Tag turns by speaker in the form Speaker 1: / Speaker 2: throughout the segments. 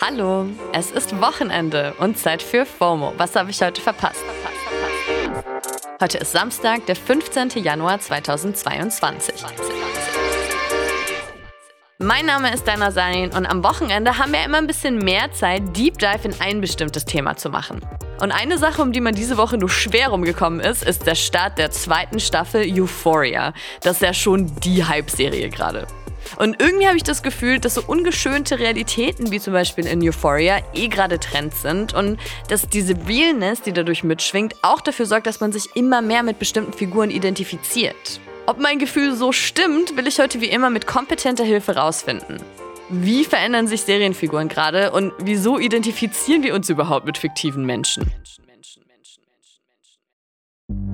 Speaker 1: Hallo, es ist Wochenende und Zeit für FOMO. Was habe ich heute verpasst? Heute ist Samstag, der 15. Januar 2022. Mein Name ist Dana Sarin und am Wochenende haben wir immer ein bisschen mehr Zeit, Deep Dive in ein bestimmtes Thema zu machen. Und eine Sache, um die man diese Woche nur schwer rumgekommen ist, ist der Start der zweiten Staffel Euphoria. Das ist ja schon die Hype-Serie gerade. Und irgendwie habe ich das Gefühl, dass so ungeschönte Realitäten wie zum Beispiel in Euphoria eh gerade Trend sind und dass diese Realness, die dadurch mitschwingt, auch dafür sorgt, dass man sich immer mehr mit bestimmten Figuren identifiziert. Ob mein Gefühl so stimmt, will ich heute wie immer mit kompetenter Hilfe rausfinden. Wie verändern sich Serienfiguren gerade und wieso identifizieren wir uns überhaupt mit fiktiven Menschen?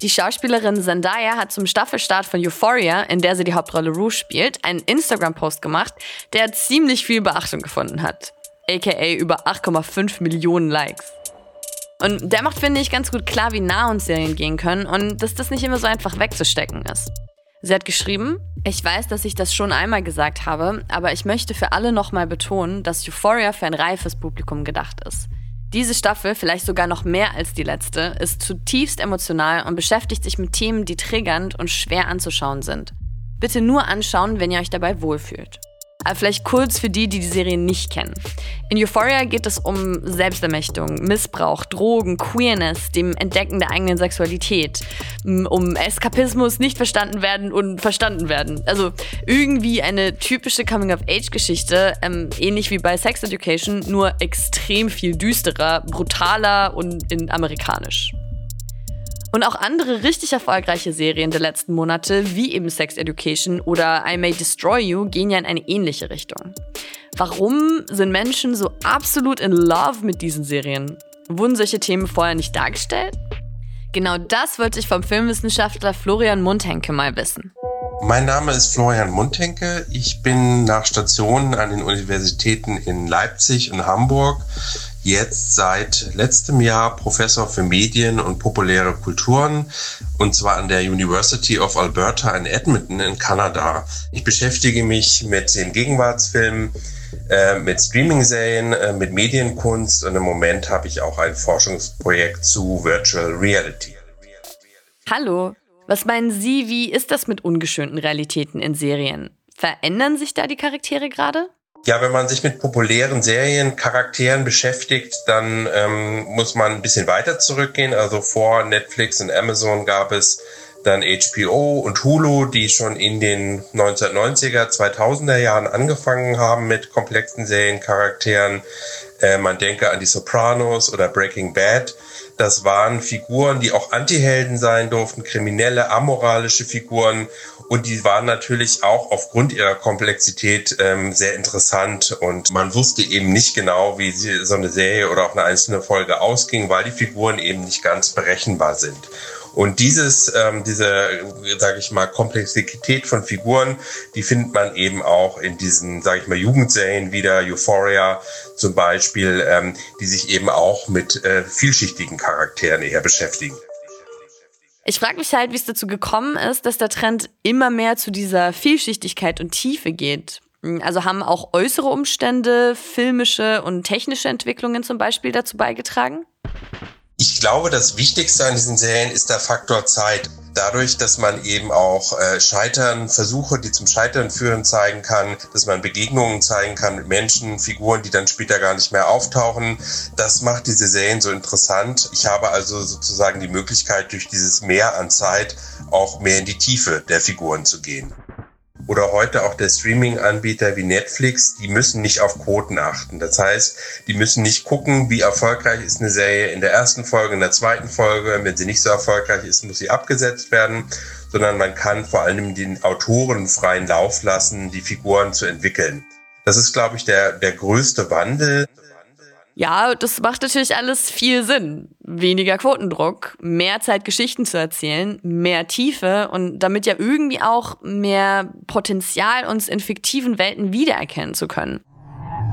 Speaker 1: Die Schauspielerin Zendaya hat zum Staffelstart von Euphoria, in der sie die Hauptrolle Rouge spielt, einen Instagram-Post gemacht, der ziemlich viel Beachtung gefunden hat. AKA über 8,5 Millionen Likes. Und der macht, finde ich, ganz gut klar, wie nah uns Serien gehen können und dass das nicht immer so einfach wegzustecken ist. Sie hat geschrieben, ich weiß, dass ich das schon einmal gesagt habe, aber ich möchte für alle nochmal betonen, dass Euphoria für ein reifes Publikum gedacht ist. Diese Staffel, vielleicht sogar noch mehr als die letzte, ist zutiefst emotional und beschäftigt sich mit Themen, die triggernd und schwer anzuschauen sind. Bitte nur anschauen, wenn ihr euch dabei wohlfühlt. Aber vielleicht kurz für die, die die Serie nicht kennen. In Euphoria geht es um Selbstermächtigung, Missbrauch, Drogen, Queerness, dem Entdecken der eigenen Sexualität, um Eskapismus, nicht verstanden werden und verstanden werden. Also irgendwie eine typische Coming-of-Age-Geschichte, ähm, ähnlich wie bei Sex Education, nur extrem viel düsterer, brutaler und in amerikanisch. Und auch andere richtig erfolgreiche Serien der letzten Monate, wie eben Sex Education oder I May Destroy You, gehen ja in eine ähnliche Richtung. Warum sind Menschen so absolut in love mit diesen Serien? Wurden solche Themen vorher nicht dargestellt? Genau das wollte ich vom Filmwissenschaftler Florian Mundhenke mal wissen.
Speaker 2: Mein Name ist Florian Mundhenke. Ich bin nach Stationen an den Universitäten in Leipzig und Hamburg jetzt seit letztem Jahr Professor für Medien und populäre Kulturen und zwar an der University of Alberta in Edmonton in Kanada. Ich beschäftige mich mit den Gegenwartsfilmen, äh, mit Streaming-Serien, äh, mit Medienkunst und im Moment habe ich auch ein Forschungsprojekt zu Virtual Reality.
Speaker 1: Hallo, was meinen Sie, wie ist das mit ungeschönten Realitäten in Serien? Verändern sich da die Charaktere gerade?
Speaker 2: Ja, wenn man sich mit populären Seriencharakteren beschäftigt, dann ähm, muss man ein bisschen weiter zurückgehen. Also vor Netflix und Amazon gab es dann HBO und Hulu, die schon in den 1990er, 2000er Jahren angefangen haben mit komplexen Seriencharakteren. Äh, man denke an die Sopranos oder Breaking Bad. Das waren Figuren, die auch Antihelden sein durften, kriminelle, amoralische Figuren. Und die waren natürlich auch aufgrund ihrer Komplexität ähm, sehr interessant. Und man wusste eben nicht genau, wie so eine Serie oder auch eine einzelne Folge ausging, weil die Figuren eben nicht ganz berechenbar sind. Und dieses, ähm, diese, sage ich mal, Komplexität von Figuren, die findet man eben auch in diesen, sage ich mal, Jugendserien wieder, Euphoria zum Beispiel, ähm, die sich eben auch mit äh, vielschichtigen Charakteren eher beschäftigen.
Speaker 1: Ich frage mich halt, wie es dazu gekommen ist, dass der Trend immer mehr zu dieser Vielschichtigkeit und Tiefe geht. Also haben auch äußere Umstände, filmische und technische Entwicklungen zum Beispiel dazu beigetragen?
Speaker 2: Ich glaube, das Wichtigste an diesen Serien ist der Faktor Zeit. Dadurch, dass man eben auch äh, Scheitern, Versuche, die zum Scheitern führen, zeigen kann, dass man Begegnungen zeigen kann mit Menschen, Figuren, die dann später gar nicht mehr auftauchen. Das macht diese Serien so interessant. Ich habe also sozusagen die Möglichkeit, durch dieses Mehr an Zeit auch mehr in die Tiefe der Figuren zu gehen oder heute auch der Streaming-Anbieter wie Netflix, die müssen nicht auf Quoten achten. Das heißt, die müssen nicht gucken, wie erfolgreich ist eine Serie in der ersten Folge, in der zweiten Folge. Wenn sie nicht so erfolgreich ist, muss sie abgesetzt werden, sondern man kann vor allem den Autoren freien Lauf lassen, die Figuren zu entwickeln. Das ist, glaube ich, der, der größte Wandel.
Speaker 1: Ja, das macht natürlich alles viel Sinn. Weniger Quotendruck, mehr Zeit, Geschichten zu erzählen, mehr Tiefe und damit ja irgendwie auch mehr Potenzial, uns in fiktiven Welten wiedererkennen zu können.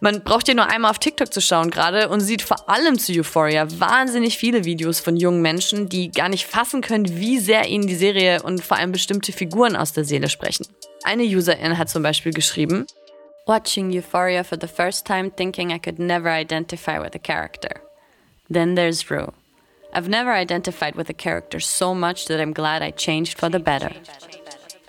Speaker 1: Man braucht ja nur einmal auf TikTok zu schauen gerade und sieht vor allem zu Euphoria wahnsinnig viele Videos von jungen Menschen, die gar nicht fassen können, wie sehr ihnen die Serie und vor allem bestimmte Figuren aus der Seele sprechen. Eine Userin hat zum Beispiel geschrieben, Watching Euphoria for the first time thinking I could never identify with a character. Then there's Rue. I've never identified with a character so much that I'm glad I changed for the better.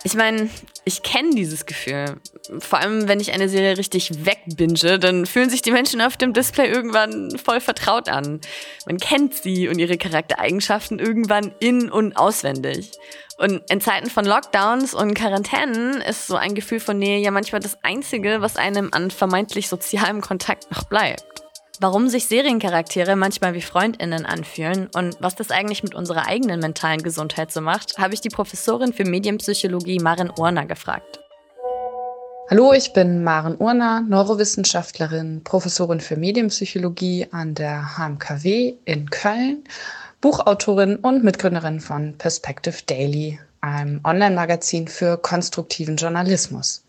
Speaker 1: Ich meine, ich kenne dieses Gefühl. Vor allem, wenn ich eine Serie richtig wegbinge, dann fühlen sich die Menschen auf dem Display irgendwann voll vertraut an. Man kennt sie und ihre Charaktereigenschaften irgendwann in- und auswendig. Und in Zeiten von Lockdowns und Quarantänen ist so ein Gefühl von Nähe ja manchmal das Einzige, was einem an vermeintlich sozialem Kontakt noch bleibt. Warum sich Seriencharaktere manchmal wie Freundinnen anfühlen und was das eigentlich mit unserer eigenen mentalen Gesundheit so macht, habe ich die Professorin für Medienpsychologie Maren Urner gefragt.
Speaker 3: Hallo, ich bin Maren Urner, Neurowissenschaftlerin, Professorin für Medienpsychologie an der HMKW in Köln Buchautorin und Mitgründerin von Perspective Daily, einem Online-Magazin für konstruktiven Journalismus.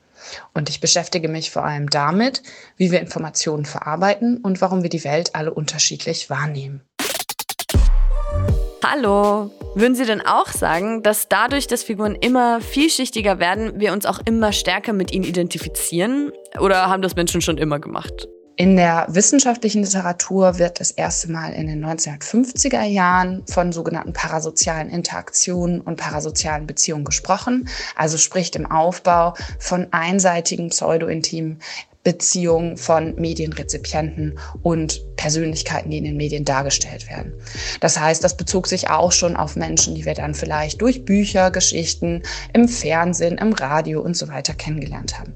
Speaker 3: Und ich beschäftige mich vor allem damit, wie wir Informationen verarbeiten und warum wir die Welt alle unterschiedlich wahrnehmen.
Speaker 1: Hallo! Würden Sie denn auch sagen, dass dadurch, dass Figuren immer vielschichtiger werden, wir uns auch immer stärker mit ihnen identifizieren? Oder haben das Menschen schon immer gemacht?
Speaker 3: In der wissenschaftlichen Literatur wird das erste Mal in den 1950er Jahren von sogenannten parasozialen Interaktionen und parasozialen Beziehungen gesprochen, also spricht im Aufbau von einseitigen pseudo-intimen Beziehungen von Medienrezipienten und Persönlichkeiten, die in den Medien dargestellt werden. Das heißt, das bezog sich auch schon auf Menschen, die wir dann vielleicht durch Bücher, Geschichten, im Fernsehen, im Radio und so weiter kennengelernt haben.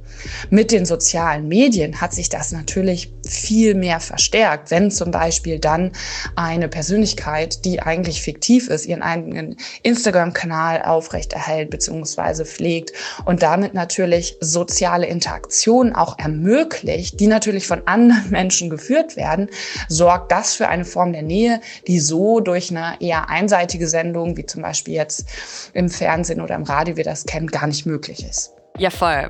Speaker 3: Mit den sozialen Medien hat sich das natürlich viel mehr verstärkt, wenn zum Beispiel dann eine Persönlichkeit, die eigentlich fiktiv ist, ihren eigenen Instagram-Kanal aufrechterhält bzw. pflegt und damit natürlich soziale Interaktionen auch ermöglicht, die natürlich von anderen Menschen geführt werden, sorgt das für eine Form der Nähe, die so durch eine eher einseitige Sendung, wie zum Beispiel jetzt im Fernsehen oder im Radio wir das kennen, gar nicht möglich ist.
Speaker 1: Ja, voll.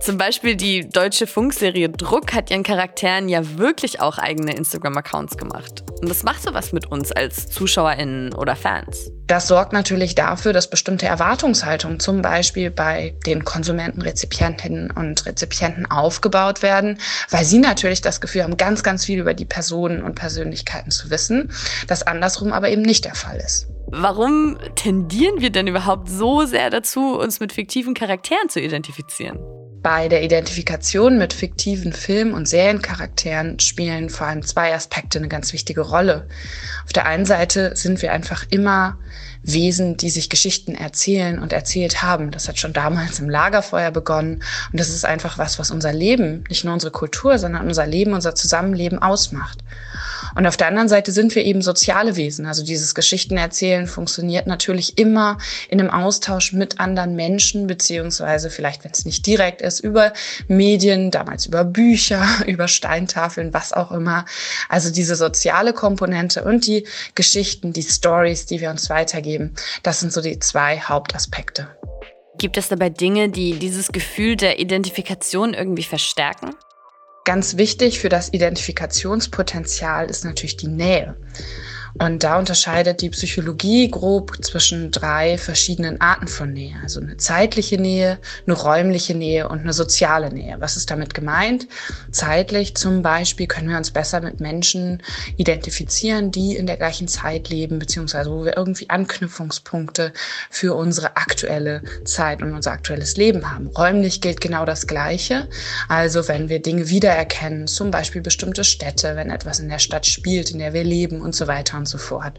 Speaker 1: Zum Beispiel die deutsche Funkserie Druck hat ihren Charakteren ja wirklich auch eigene Instagram-Accounts gemacht. Und das macht sowas mit uns als ZuschauerInnen oder Fans.
Speaker 3: Das sorgt natürlich dafür, dass bestimmte Erwartungshaltungen zum Beispiel bei den Konsumenten, Rezipientinnen und Rezipienten aufgebaut werden, weil sie natürlich das Gefühl haben, ganz, ganz viel über die Personen und Persönlichkeiten zu wissen, das andersrum aber eben nicht der Fall ist.
Speaker 1: Warum tendieren wir denn überhaupt so sehr dazu, uns mit fiktiven Charakteren zu identifizieren?
Speaker 3: Bei der Identifikation mit fiktiven Film- und Seriencharakteren spielen vor allem zwei Aspekte eine ganz wichtige Rolle. Auf der einen Seite sind wir einfach immer Wesen, die sich Geschichten erzählen und erzählt haben. Das hat schon damals im Lagerfeuer begonnen. Und das ist einfach was, was unser Leben, nicht nur unsere Kultur, sondern unser Leben, unser Zusammenleben ausmacht. Und auf der anderen Seite sind wir eben soziale Wesen. Also dieses Geschichtenerzählen funktioniert natürlich immer in einem Austausch mit anderen Menschen, beziehungsweise vielleicht, wenn es nicht direkt ist, über Medien, damals über Bücher, über Steintafeln, was auch immer. Also diese soziale Komponente und die Geschichten, die Stories, die wir uns weitergeben, das sind so die zwei Hauptaspekte.
Speaker 1: Gibt es dabei Dinge, die dieses Gefühl der Identifikation irgendwie verstärken?
Speaker 3: Ganz wichtig für das Identifikationspotenzial ist natürlich die Nähe. Und da unterscheidet die Psychologie grob zwischen drei verschiedenen Arten von Nähe. Also eine zeitliche Nähe, eine räumliche Nähe und eine soziale Nähe. Was ist damit gemeint? Zeitlich zum Beispiel können wir uns besser mit Menschen identifizieren, die in der gleichen Zeit leben, beziehungsweise wo wir irgendwie Anknüpfungspunkte für unsere aktuelle Zeit und unser aktuelles Leben haben. Räumlich gilt genau das Gleiche. Also wenn wir Dinge wiedererkennen, zum Beispiel bestimmte Städte, wenn etwas in der Stadt spielt, in der wir leben und so weiter und so fort.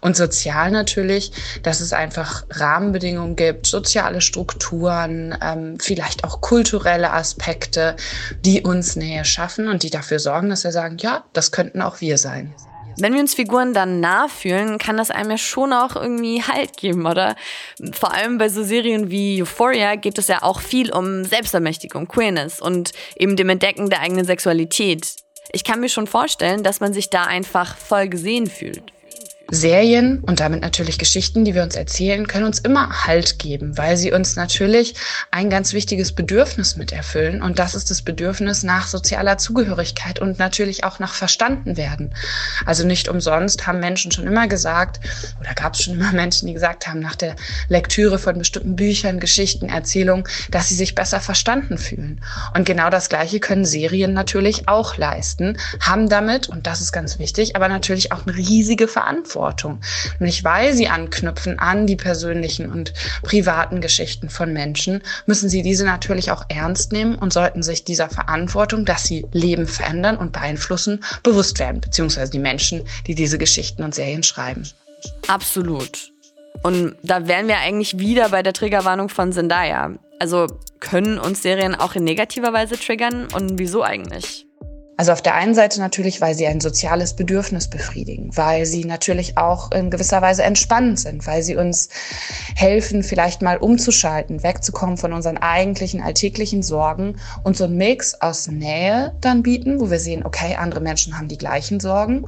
Speaker 3: Und sozial natürlich, dass es einfach Rahmenbedingungen gibt, soziale Strukturen, ähm, vielleicht auch kulturelle Aspekte, die uns Nähe schaffen und die dafür sorgen, dass wir sagen, ja, das könnten auch wir sein.
Speaker 1: Wenn wir uns Figuren dann nah fühlen, kann das einem ja schon auch irgendwie Halt geben, oder? Vor allem bei so Serien wie Euphoria geht es ja auch viel um Selbstermächtigung, Queerness und eben dem Entdecken der eigenen Sexualität. Ich kann mir schon vorstellen, dass man sich da einfach voll gesehen fühlt.
Speaker 3: Serien und damit natürlich Geschichten, die wir uns erzählen, können uns immer Halt geben, weil sie uns natürlich ein ganz wichtiges Bedürfnis mit erfüllen. Und das ist das Bedürfnis nach sozialer Zugehörigkeit und natürlich auch nach verstanden werden. Also nicht umsonst haben Menschen schon immer gesagt, oder gab es schon immer Menschen, die gesagt haben, nach der Lektüre von bestimmten Büchern, Geschichten, Erzählungen, dass sie sich besser verstanden fühlen. Und genau das Gleiche können Serien natürlich auch leisten, haben damit, und das ist ganz wichtig, aber natürlich auch eine riesige Verantwortung. Verantwortung. Nämlich weil sie anknüpfen an die persönlichen und privaten Geschichten von Menschen, müssen sie diese natürlich auch ernst nehmen und sollten sich dieser Verantwortung, dass sie Leben verändern und beeinflussen, bewusst werden, beziehungsweise die Menschen, die diese Geschichten und Serien schreiben.
Speaker 1: Absolut. Und da wären wir eigentlich wieder bei der Triggerwarnung von Zendaya. Also können uns Serien auch in negativer Weise triggern und wieso eigentlich?
Speaker 3: Also auf der einen Seite natürlich, weil sie ein soziales Bedürfnis befriedigen, weil sie natürlich auch in gewisser Weise entspannend sind, weil sie uns helfen, vielleicht mal umzuschalten, wegzukommen von unseren eigentlichen alltäglichen Sorgen und so einen Mix aus Nähe dann bieten, wo wir sehen, okay, andere Menschen haben die gleichen Sorgen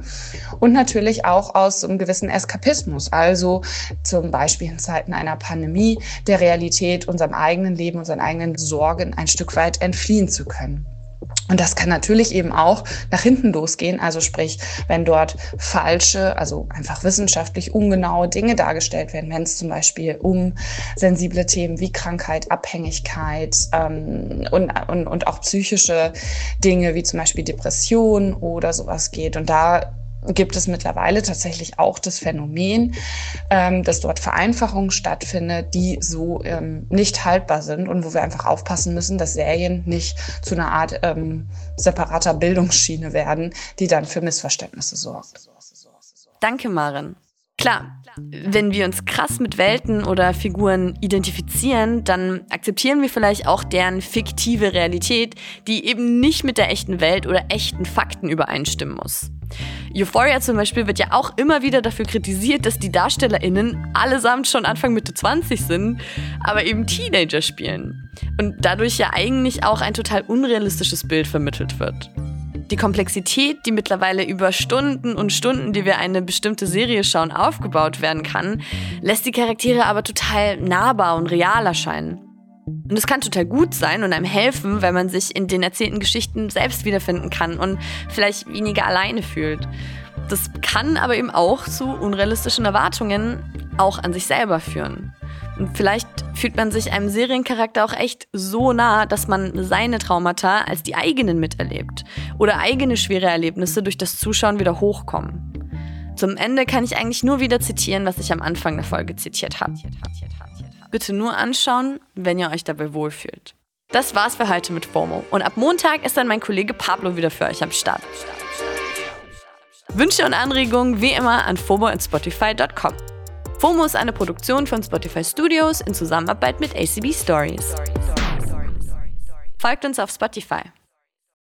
Speaker 3: und natürlich auch aus einem gewissen Eskapismus, also zum Beispiel in Zeiten einer Pandemie der Realität, unserem eigenen Leben, unseren eigenen Sorgen ein Stück weit entfliehen zu können. Und das kann natürlich eben auch nach hinten losgehen. Also sprich, wenn dort falsche, also einfach wissenschaftlich ungenaue Dinge dargestellt werden, wenn es zum Beispiel um sensible Themen wie Krankheit, Abhängigkeit ähm, und, und, und auch psychische Dinge wie zum Beispiel Depression oder sowas geht. Und da gibt es mittlerweile tatsächlich auch das Phänomen, ähm, dass dort Vereinfachungen stattfindet, die so ähm, nicht haltbar sind und wo wir einfach aufpassen müssen, dass Serien nicht zu einer Art ähm, separater Bildungsschiene werden, die dann für Missverständnisse sorgt.
Speaker 1: Danke, Maren. Klar, wenn wir uns krass mit Welten oder Figuren identifizieren, dann akzeptieren wir vielleicht auch deren fiktive Realität, die eben nicht mit der echten Welt oder echten Fakten übereinstimmen muss. Euphoria zum Beispiel wird ja auch immer wieder dafür kritisiert, dass die DarstellerInnen allesamt schon Anfang Mitte 20 sind, aber eben Teenager spielen. Und dadurch ja eigentlich auch ein total unrealistisches Bild vermittelt wird. Die Komplexität, die mittlerweile über Stunden und Stunden, die wir eine bestimmte Serie schauen, aufgebaut werden kann, lässt die Charaktere aber total nahbar und real erscheinen. Und es kann total gut sein und einem helfen, wenn man sich in den erzählten Geschichten selbst wiederfinden kann und vielleicht weniger alleine fühlt. Das kann aber eben auch zu unrealistischen Erwartungen auch an sich selber führen. Und vielleicht fühlt man sich einem Seriencharakter auch echt so nah, dass man seine Traumata als die eigenen miterlebt oder eigene schwere Erlebnisse durch das Zuschauen wieder hochkommen. Zum Ende kann ich eigentlich nur wieder zitieren, was ich am Anfang der Folge zitiert habe. Bitte nur anschauen, wenn ihr euch dabei wohlfühlt. Das war's für heute mit FOMO. Und ab Montag ist dann mein Kollege Pablo wieder für euch am Start. Wünsche und Anregungen wie immer an FOMO.spotify.com. FOMO ist eine Produktion von Spotify Studios in Zusammenarbeit mit ACB Stories. Folgt uns auf Spotify.